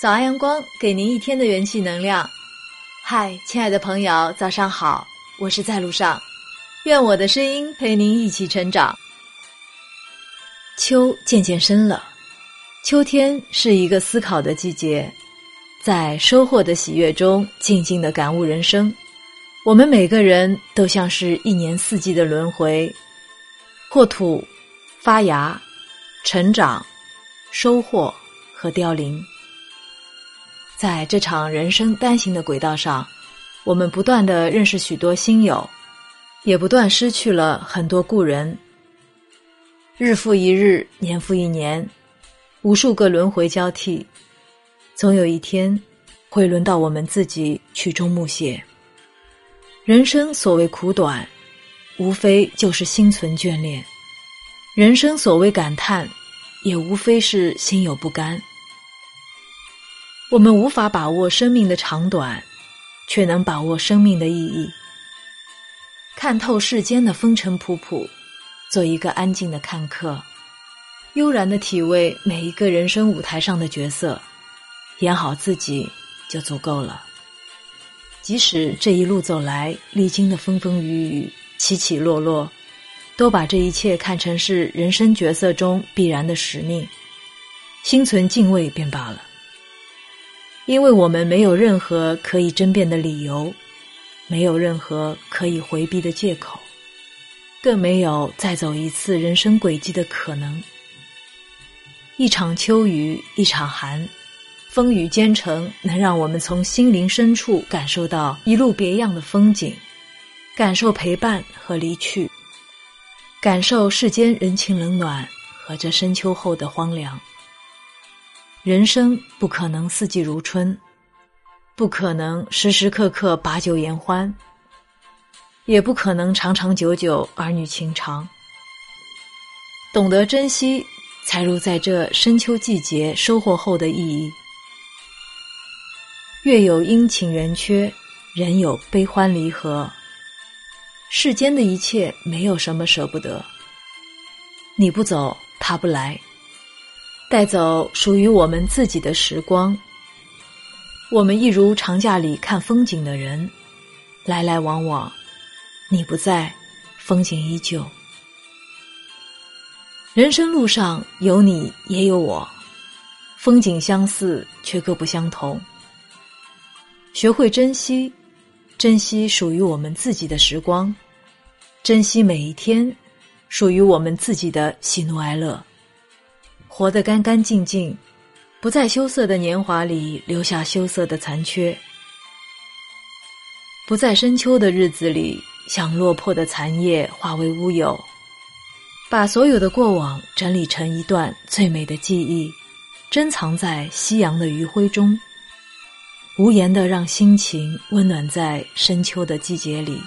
早安，阳光，给您一天的元气能量。嗨，亲爱的朋友，早上好，我是在路上，愿我的声音陪您一起成长。秋渐渐深了，秋天是一个思考的季节，在收获的喜悦中静静的感悟人生。我们每个人都像是一年四季的轮回，破土、发芽、成长、收获和凋零。在这场人生单行的轨道上，我们不断的认识许多新友，也不断失去了很多故人。日复一日，年复一年，无数个轮回交替，总有一天会轮到我们自己曲终木谢。人生所谓苦短，无非就是心存眷恋；人生所谓感叹，也无非是心有不甘。我们无法把握生命的长短，却能把握生命的意义。看透世间的风尘仆仆，做一个安静的看客，悠然的体味每一个人生舞台上的角色，演好自己就足够了。即使这一路走来，历经的风风雨雨、起起落落，都把这一切看成是人生角色中必然的使命，心存敬畏便罢了。因为我们没有任何可以争辩的理由，没有任何可以回避的借口，更没有再走一次人生轨迹的可能。一场秋雨一场寒，风雨兼程，能让我们从心灵深处感受到一路别样的风景，感受陪伴和离去，感受世间人情冷暖和这深秋后的荒凉。人生不可能四季如春，不可能时时刻刻把酒言欢，也不可能长长久久儿女情长。懂得珍惜，才如在这深秋季节收获后的意义。月有阴晴圆缺，人有悲欢离合。世间的一切，没有什么舍不得。你不走，他不来。带走属于我们自己的时光，我们一如长假里看风景的人，来来往往，你不在，风景依旧。人生路上有你也有我，风景相似却各不相同。学会珍惜，珍惜属于我们自己的时光，珍惜每一天，属于我们自己的喜怒哀乐。活得干干净净，不在羞涩的年华里留下羞涩的残缺；不在深秋的日子里像落魄的残叶化为乌有。把所有的过往整理成一段最美的记忆，珍藏在夕阳的余晖中，无言的让心情温暖在深秋的季节里。